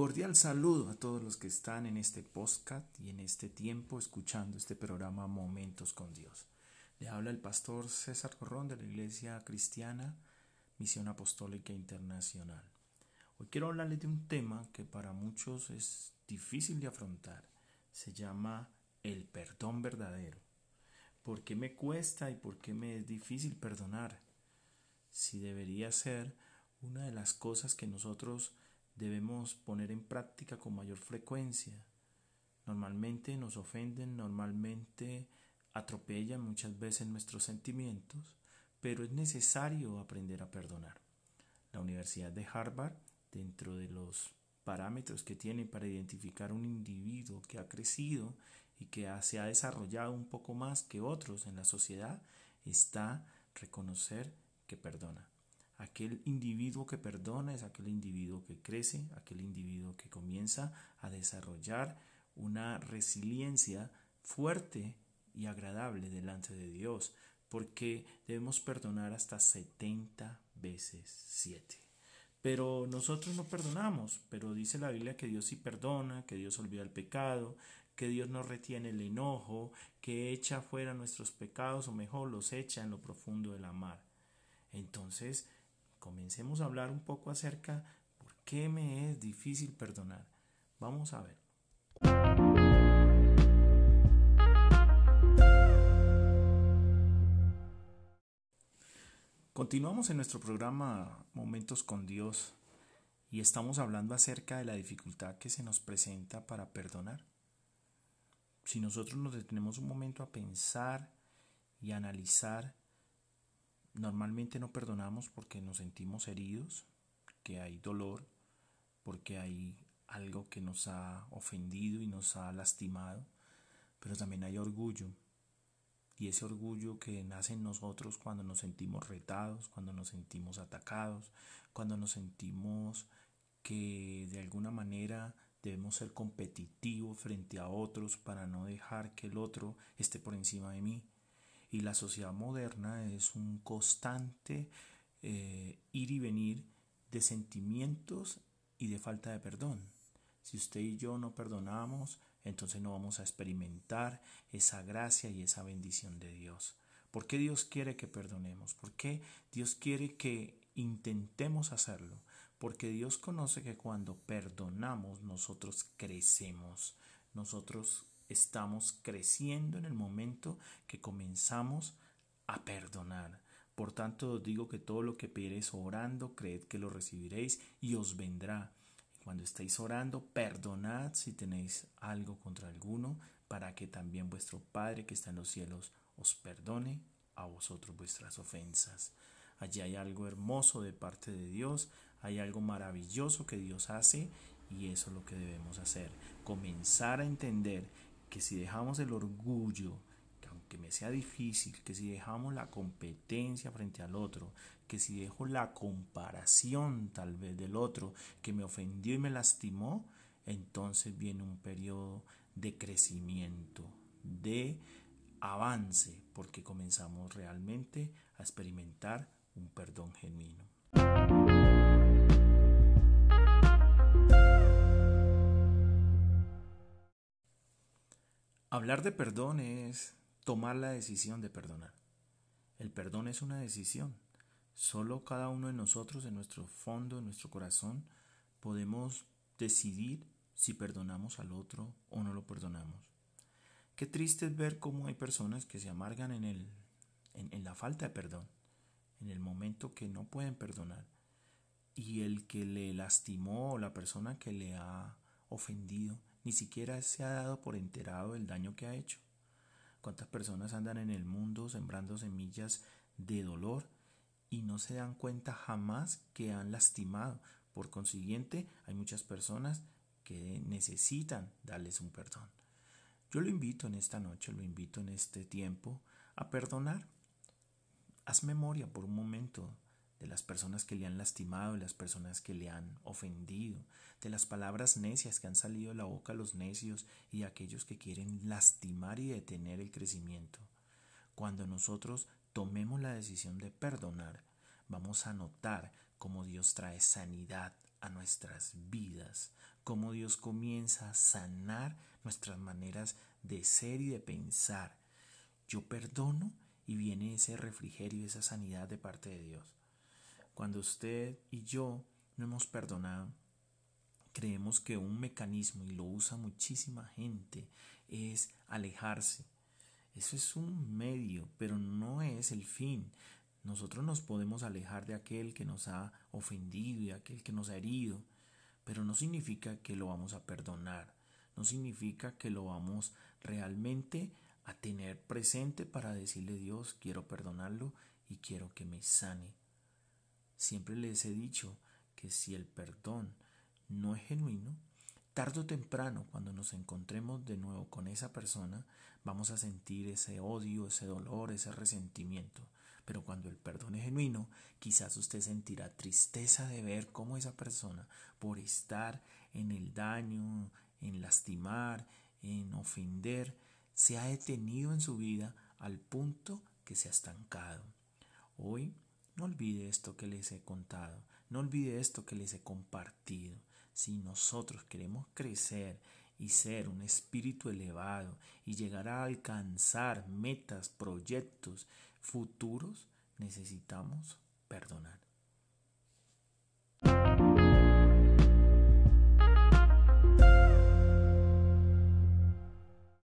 Cordial saludo a todos los que están en este podcast y en este tiempo escuchando este programa Momentos con Dios. Le habla el pastor César Corrón de la Iglesia Cristiana Misión Apostólica Internacional. Hoy quiero hablarles de un tema que para muchos es difícil de afrontar. Se llama el perdón verdadero. ¿Por qué me cuesta y por qué me es difícil perdonar? Si debería ser una de las cosas que nosotros debemos poner en práctica con mayor frecuencia. Normalmente nos ofenden, normalmente atropellan muchas veces nuestros sentimientos, pero es necesario aprender a perdonar. La Universidad de Harvard, dentro de los parámetros que tiene para identificar un individuo que ha crecido y que se ha desarrollado un poco más que otros en la sociedad, está reconocer que perdona. Aquel individuo que perdona es aquel individuo que crece, aquel individuo que comienza a desarrollar una resiliencia fuerte y agradable delante de Dios, porque debemos perdonar hasta 70 veces 7. Pero nosotros no perdonamos, pero dice la Biblia que Dios sí perdona, que Dios olvida el pecado, que Dios no retiene el enojo, que echa fuera nuestros pecados o mejor los echa en lo profundo de la mar. Entonces, comencemos a hablar un poco acerca por qué me es difícil perdonar. Vamos a ver. Continuamos en nuestro programa Momentos con Dios y estamos hablando acerca de la dificultad que se nos presenta para perdonar. Si nosotros nos detenemos un momento a pensar y analizar Normalmente no perdonamos porque nos sentimos heridos, que hay dolor, porque hay algo que nos ha ofendido y nos ha lastimado, pero también hay orgullo. Y ese orgullo que nace en nosotros cuando nos sentimos retados, cuando nos sentimos atacados, cuando nos sentimos que de alguna manera debemos ser competitivos frente a otros para no dejar que el otro esté por encima de mí y la sociedad moderna es un constante eh, ir y venir de sentimientos y de falta de perdón. Si usted y yo no perdonamos, entonces no vamos a experimentar esa gracia y esa bendición de Dios. ¿Por qué Dios quiere que perdonemos? ¿Por qué Dios quiere que intentemos hacerlo? Porque Dios conoce que cuando perdonamos nosotros crecemos, nosotros estamos creciendo en el momento que comenzamos a perdonar. Por tanto os digo que todo lo que pidiereis orando, creed que lo recibiréis y os vendrá. Cuando estéis orando, perdonad si tenéis algo contra alguno, para que también vuestro Padre que está en los cielos os perdone a vosotros vuestras ofensas. Allí hay algo hermoso de parte de Dios, hay algo maravilloso que Dios hace y eso es lo que debemos hacer. Comenzar a entender que si dejamos el orgullo, que aunque me sea difícil, que si dejamos la competencia frente al otro, que si dejo la comparación tal vez del otro que me ofendió y me lastimó, entonces viene un periodo de crecimiento, de avance, porque comenzamos realmente a experimentar un perdón genuino. Hablar de perdón es tomar la decisión de perdonar. El perdón es una decisión. Solo cada uno de nosotros, en nuestro fondo, en nuestro corazón, podemos decidir si perdonamos al otro o no lo perdonamos. Qué triste es ver cómo hay personas que se amargan en, el, en, la falta de perdón, en el momento que no pueden perdonar. Y el que le lastimó o la persona que le ha ofendido ni siquiera se ha dado por enterado del daño que ha hecho. ¿Cuántas personas andan en el mundo sembrando semillas de dolor y no se dan cuenta jamás que han lastimado? Por consiguiente, hay muchas personas que necesitan darles un perdón. Yo lo invito en esta noche, lo invito en este tiempo a perdonar. Haz memoria por un momento de las personas que le han lastimado, de las personas que le han ofendido, de las palabras necias que han salido de la boca de los necios y de aquellos que quieren lastimar y detener el crecimiento. Cuando nosotros tomemos la decisión de perdonar, vamos a notar cómo Dios trae sanidad a nuestras vidas, cómo Dios comienza a sanar nuestras maneras de ser y de pensar. Yo perdono y viene ese refrigerio, esa sanidad de parte de Dios. Cuando usted y yo no hemos perdonado, creemos que un mecanismo, y lo usa muchísima gente, es alejarse. Eso es un medio, pero no es el fin. Nosotros nos podemos alejar de aquel que nos ha ofendido y aquel que nos ha herido, pero no significa que lo vamos a perdonar, no significa que lo vamos realmente a tener presente para decirle Dios, quiero perdonarlo y quiero que me sane. Siempre les he dicho que si el perdón no es genuino, tarde o temprano, cuando nos encontremos de nuevo con esa persona, vamos a sentir ese odio, ese dolor, ese resentimiento. Pero cuando el perdón es genuino, quizás usted sentirá tristeza de ver cómo esa persona, por estar en el daño, en lastimar, en ofender, se ha detenido en su vida al punto que se ha estancado. Hoy no olvide esto que les he contado, no olvide esto que les he compartido. Si nosotros queremos crecer y ser un espíritu elevado y llegar a alcanzar metas, proyectos futuros, necesitamos perdonar.